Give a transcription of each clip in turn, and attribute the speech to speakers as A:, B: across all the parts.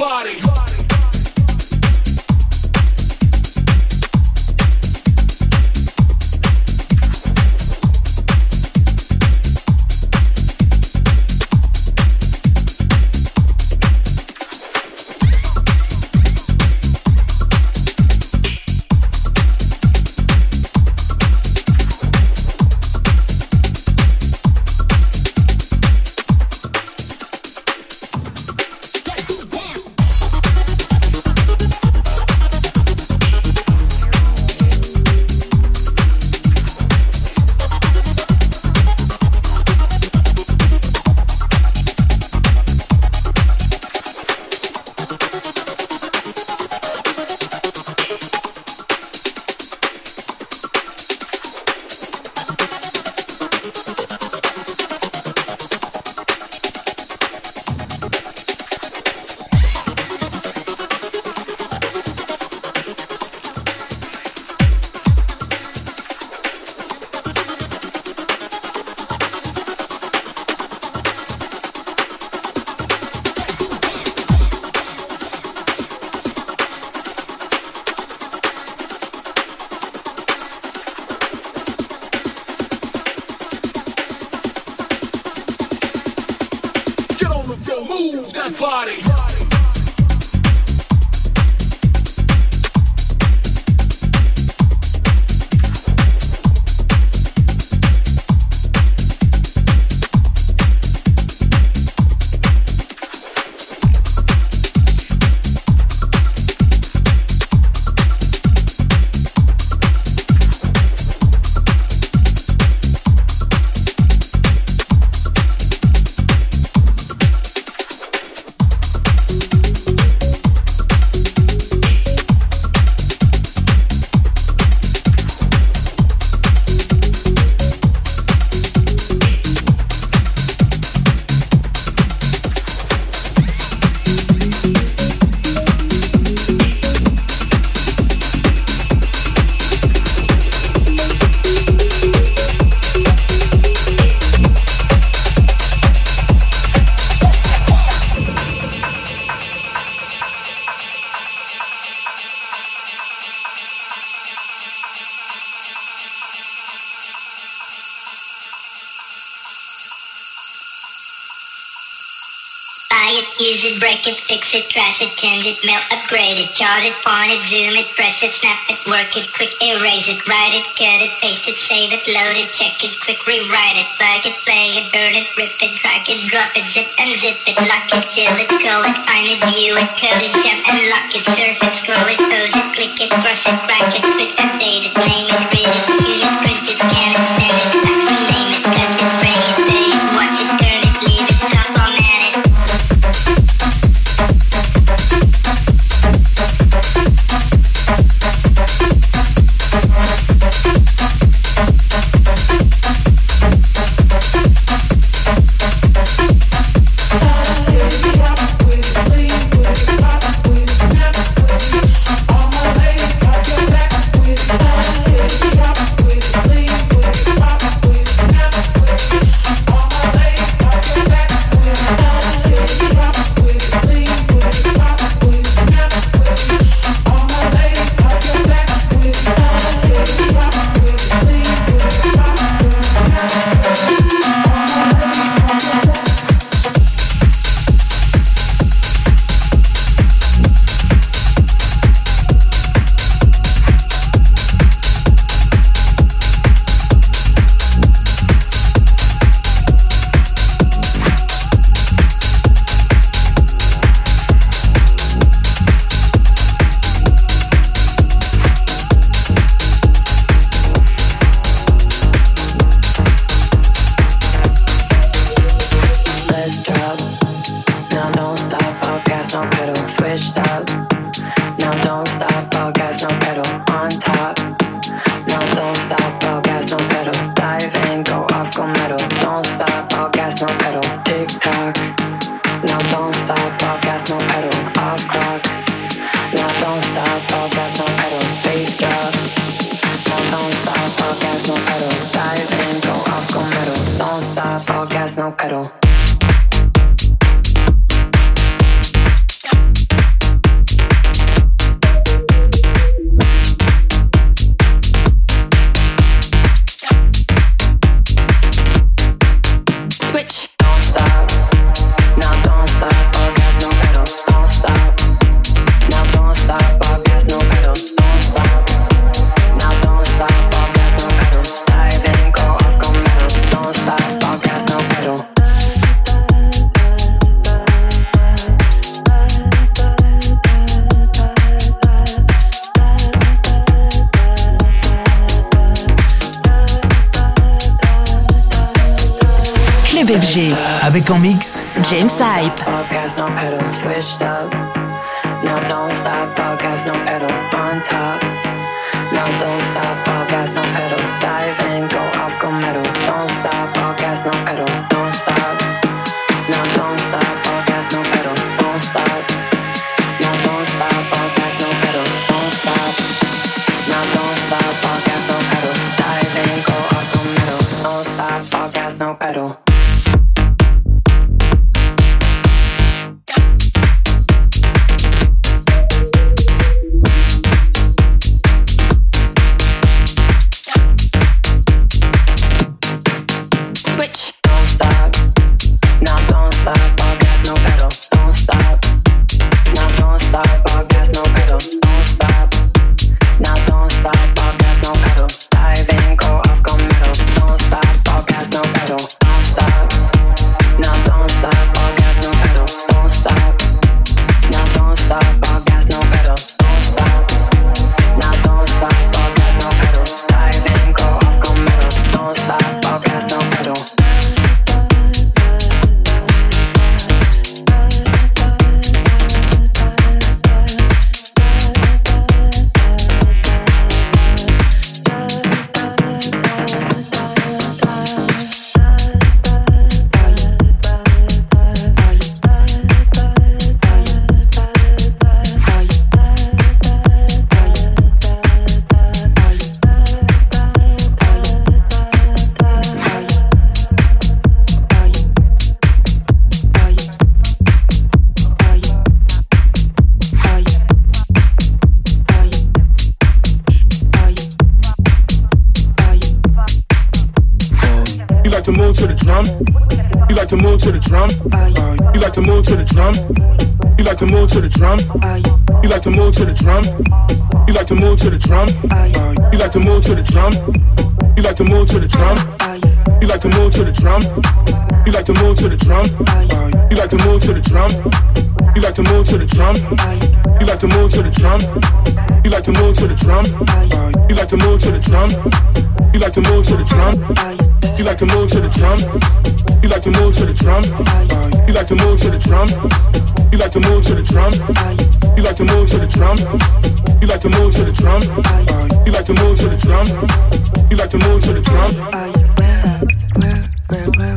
A: Body.
B: chart it, point it, zoom it, press it, snap it, work it, quick erase it, write it, cut it, paste it, save it, load it, check it, quick rewrite it, plug it, play it, burn it, rip it, drag it, drop it, zip and zip it, lock it, fill it, call it, find it, view it, code it, jump and lock it, surf it, scroll it, pose it, click it, cross it, crack it, switch, update it, name it, read it,
C: Avec en mix,
D: James Hype.
E: Now don't stop, all no pedal on top. Now don't stop,
A: drum. You like to move to the drum. You like to move to the drum. You like to move to the drum. You like to move to the drum. You like to move to the drum. You like to move to the drum. You like to move to the drum. You like to move to the drum. You like to move to the drum. You like to move to the drum. You like to move to the drum. You like to move to the drum. You like to move to the drum. You like to move to the drum. You like to move to the drum. You like to move to the drum. You like to move to the drum. You like to move to the drum. You like to move to the drum. You like to move to the drum. You like to move to the drum. You like to move to the drum.
E: Where, where, where, where?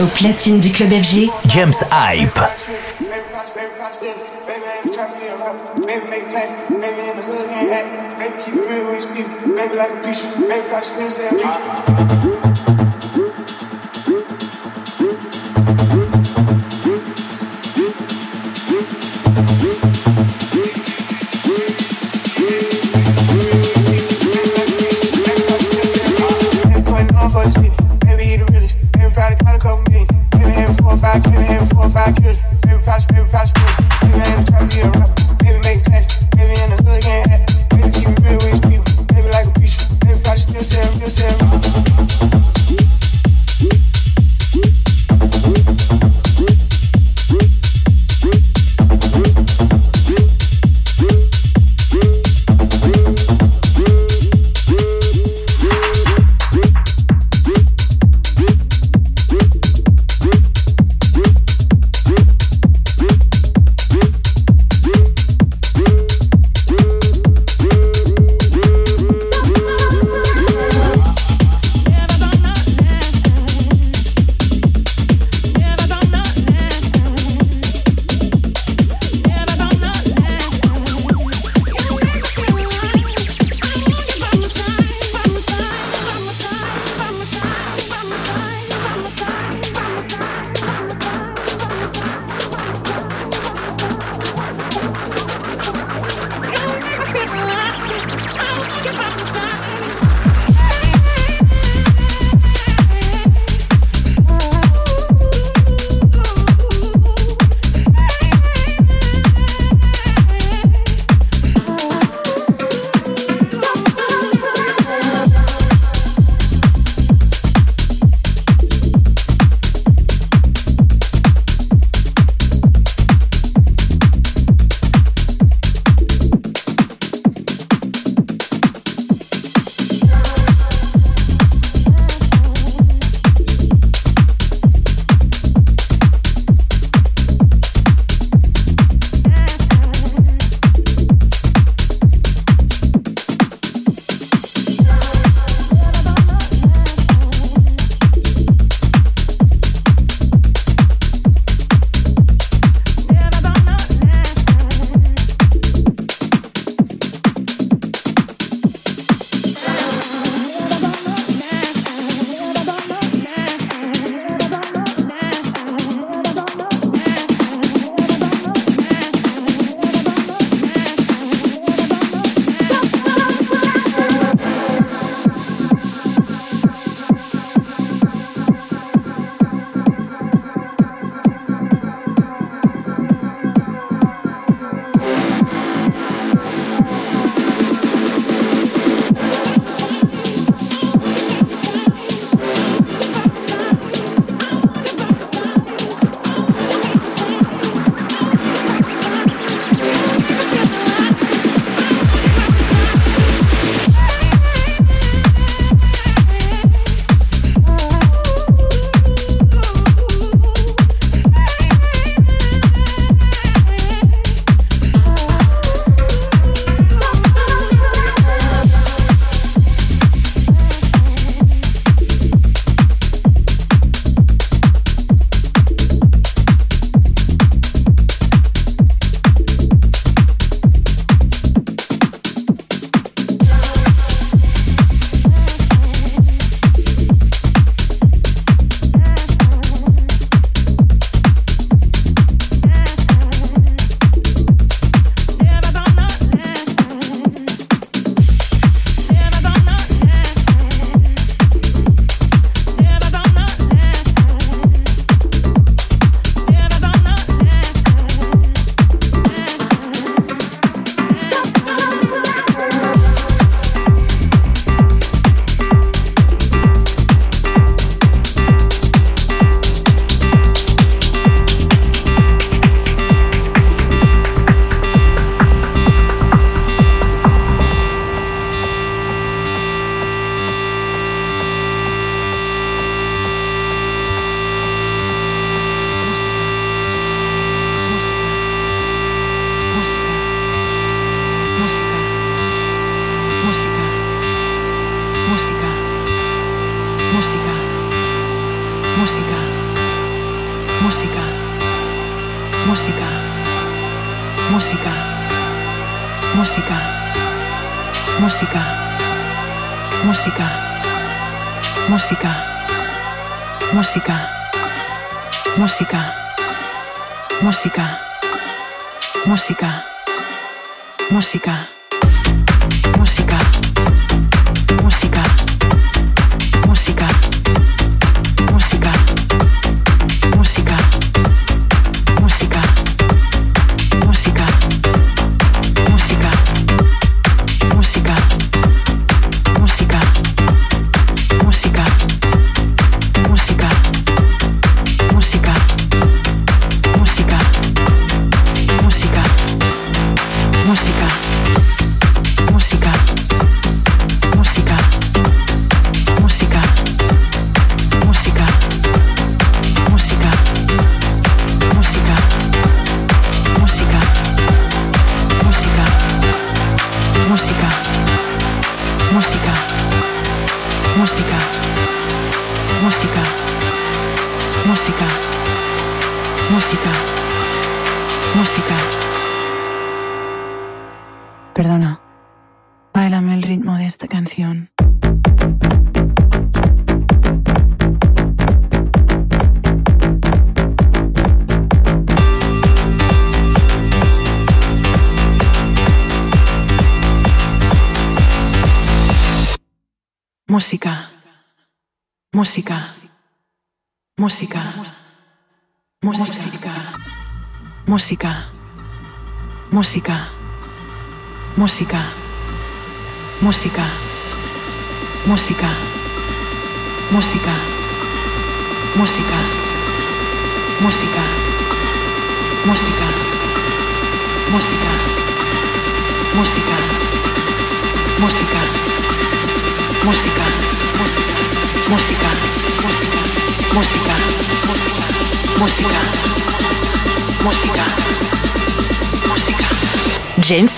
D: Au platine du club FG,
F: James Hype.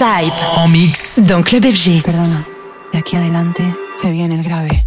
D: Saib. En mix. Don Club FG.
G: Perdona. De aquí adelante se viene el grave.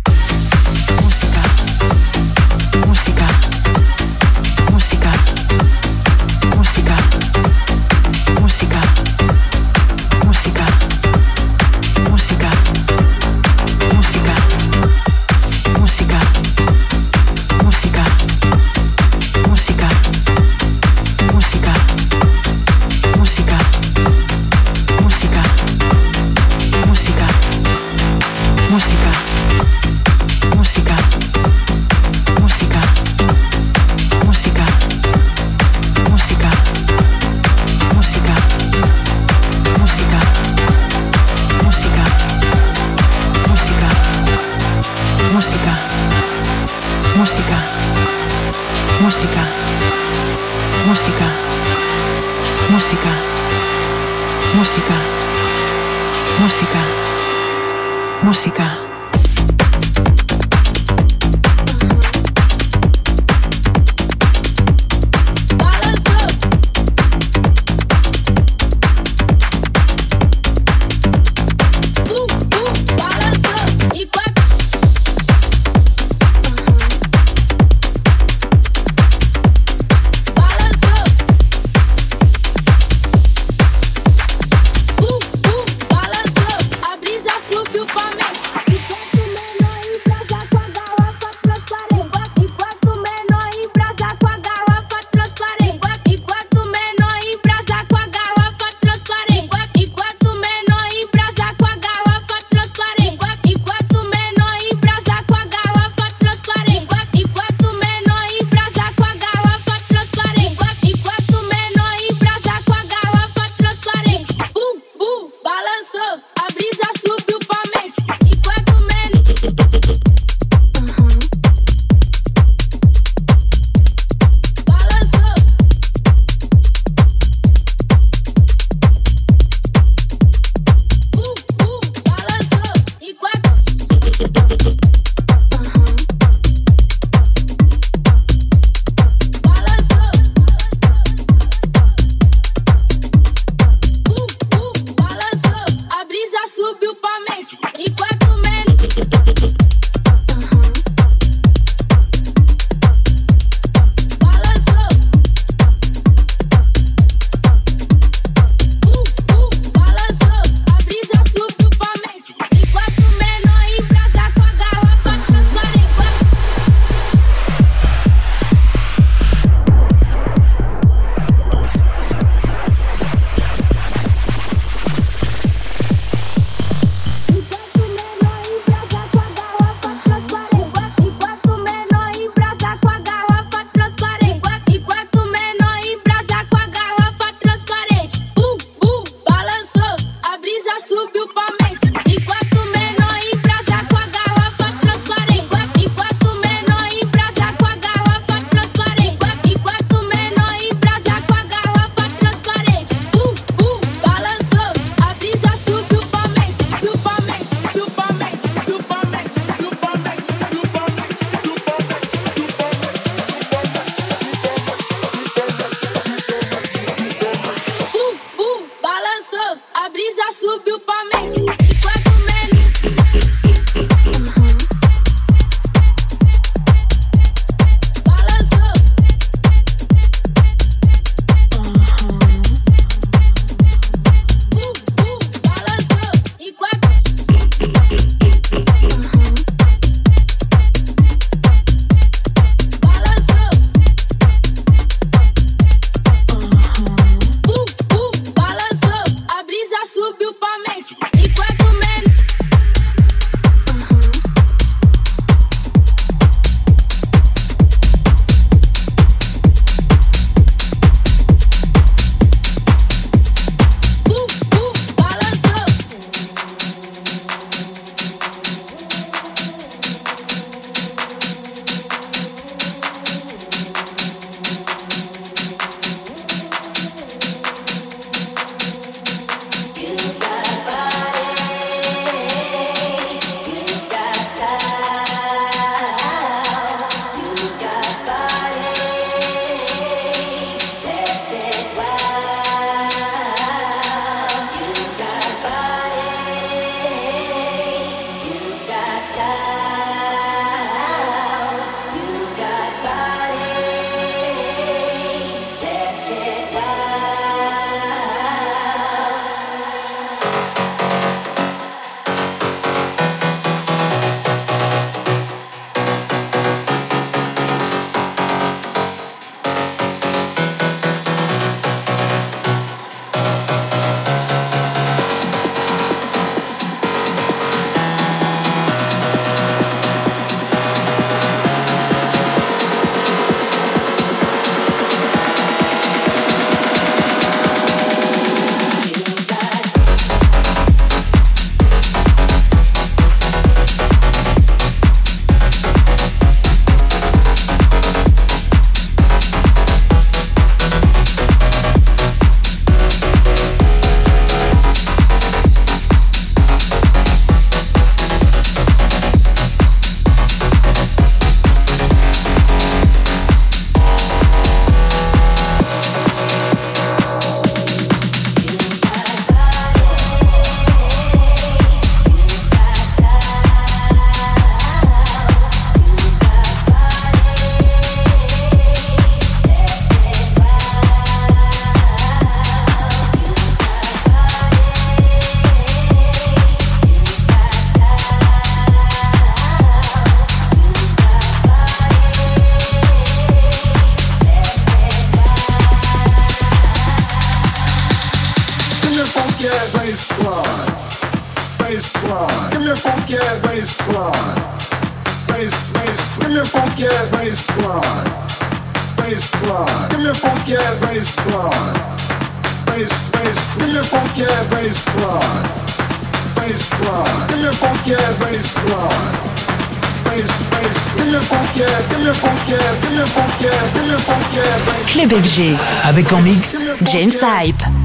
H: Avec en mix
D: James Hype.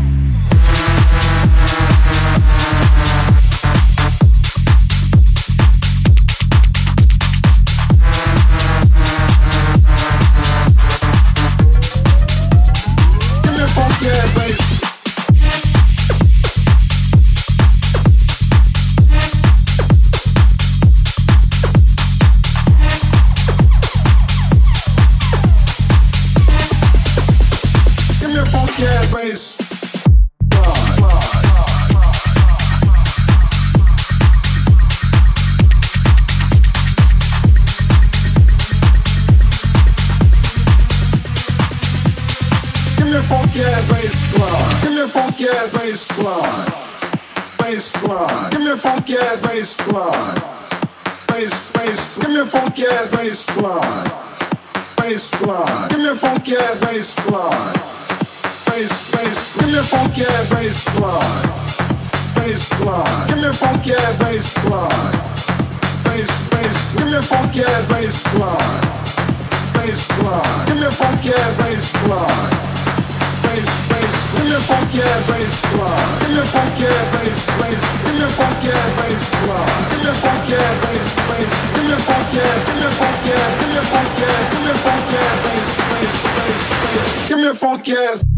I: Baseline. Baseline. Give me a funky ass baseline. Bass, bass. Give me a funky ass baseline. Baseline. Give me a funky ass baseline. Bass, bass. Give me a funky ass baseline. Baseline. Give me a funky ass baseline. Bass, bass. Give me a funky ass baseline. Baseline. Give me a funky ass baseline. Bass. Give me a funky ass.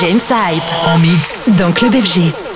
I: James Hype en mix dans Club FG.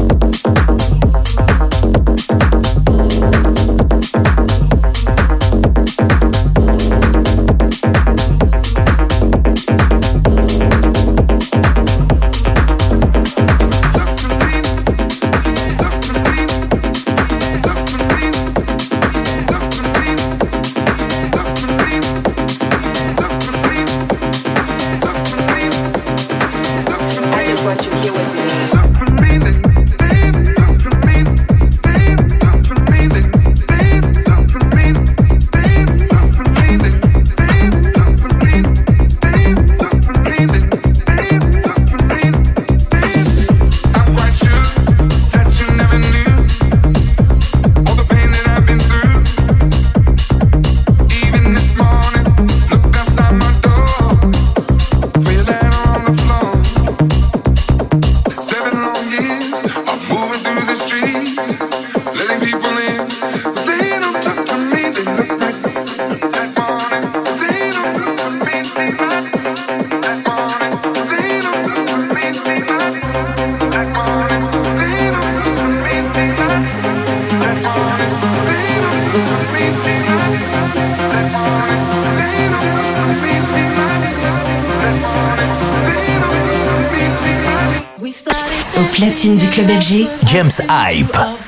C: Hype.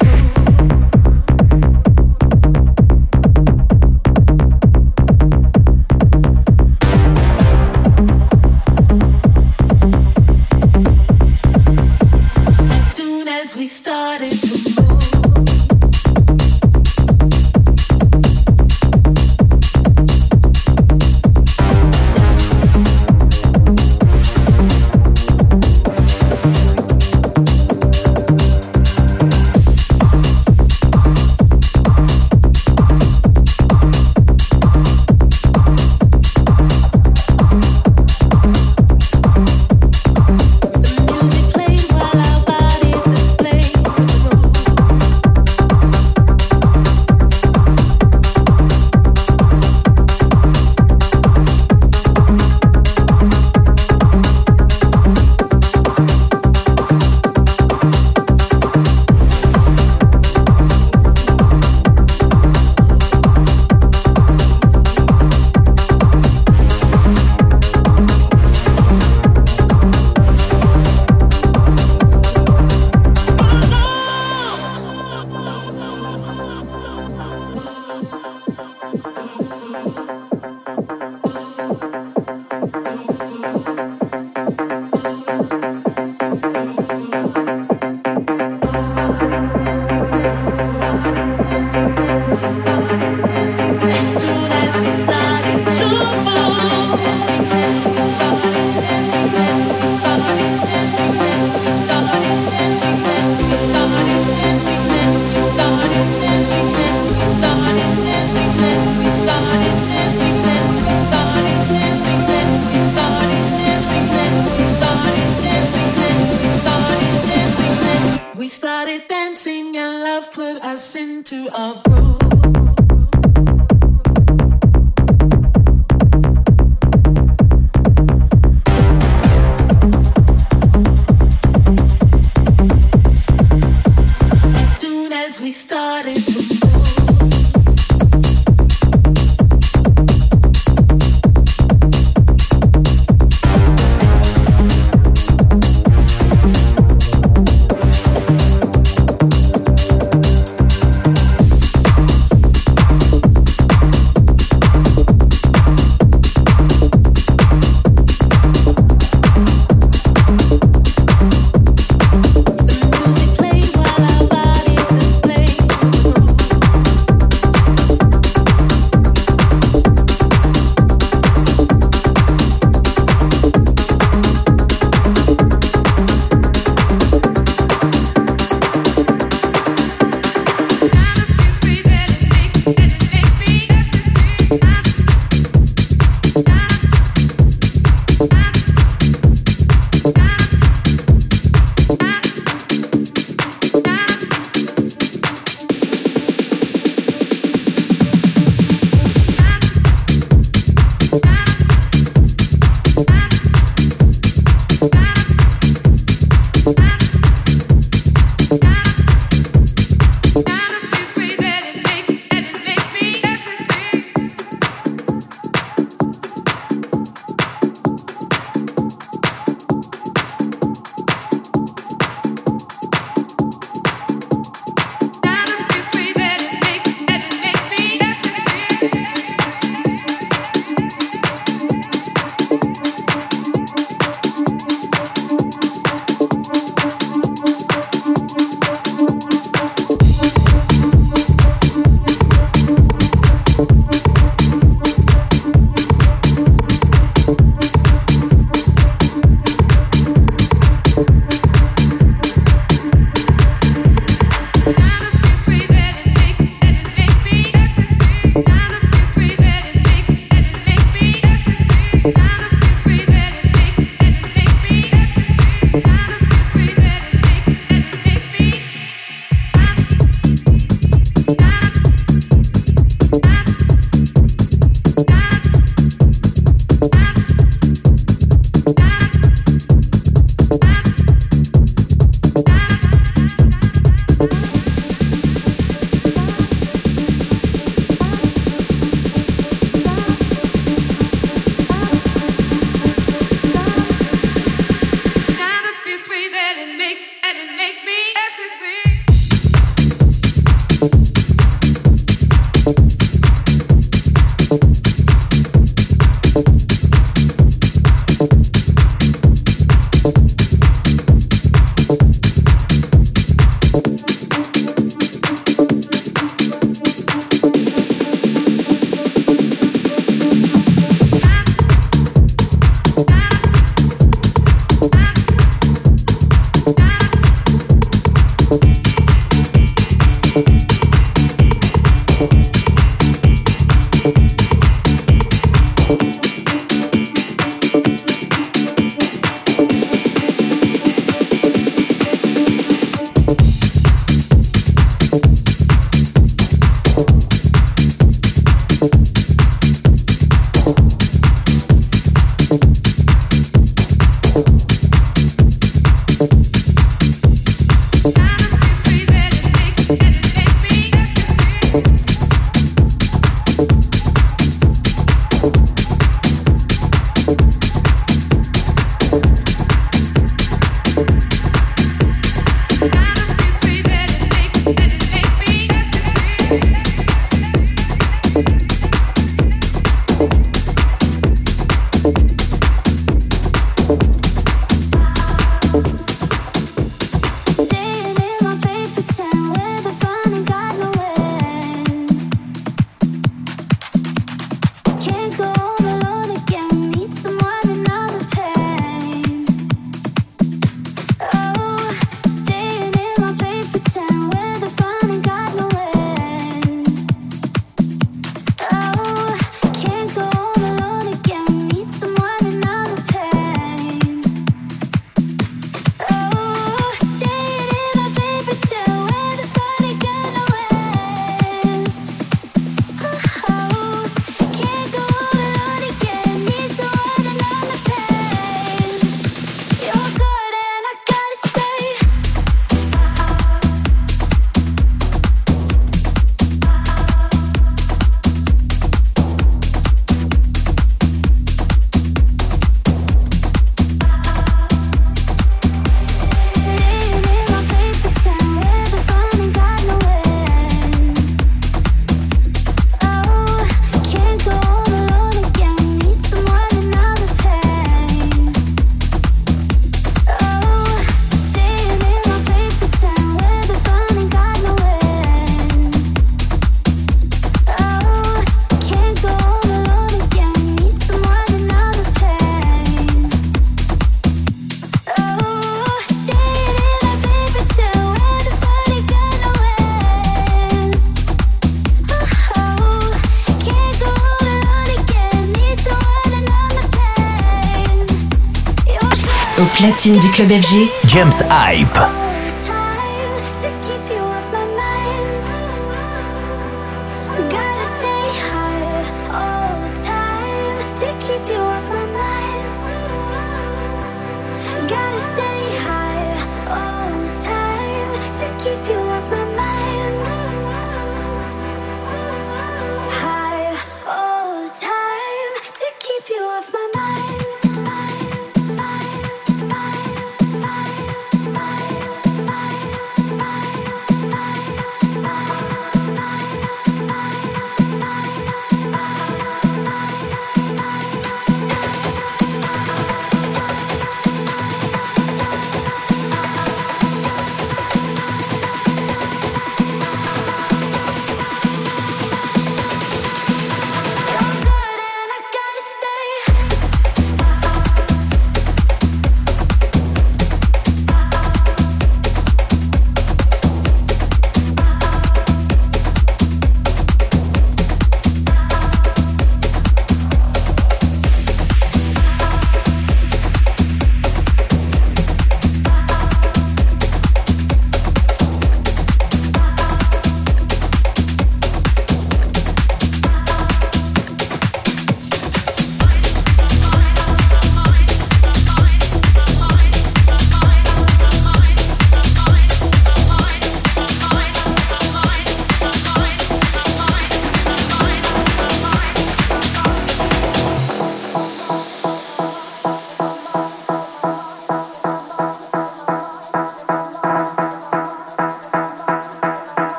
D: Platine du club FG,
C: James Hype.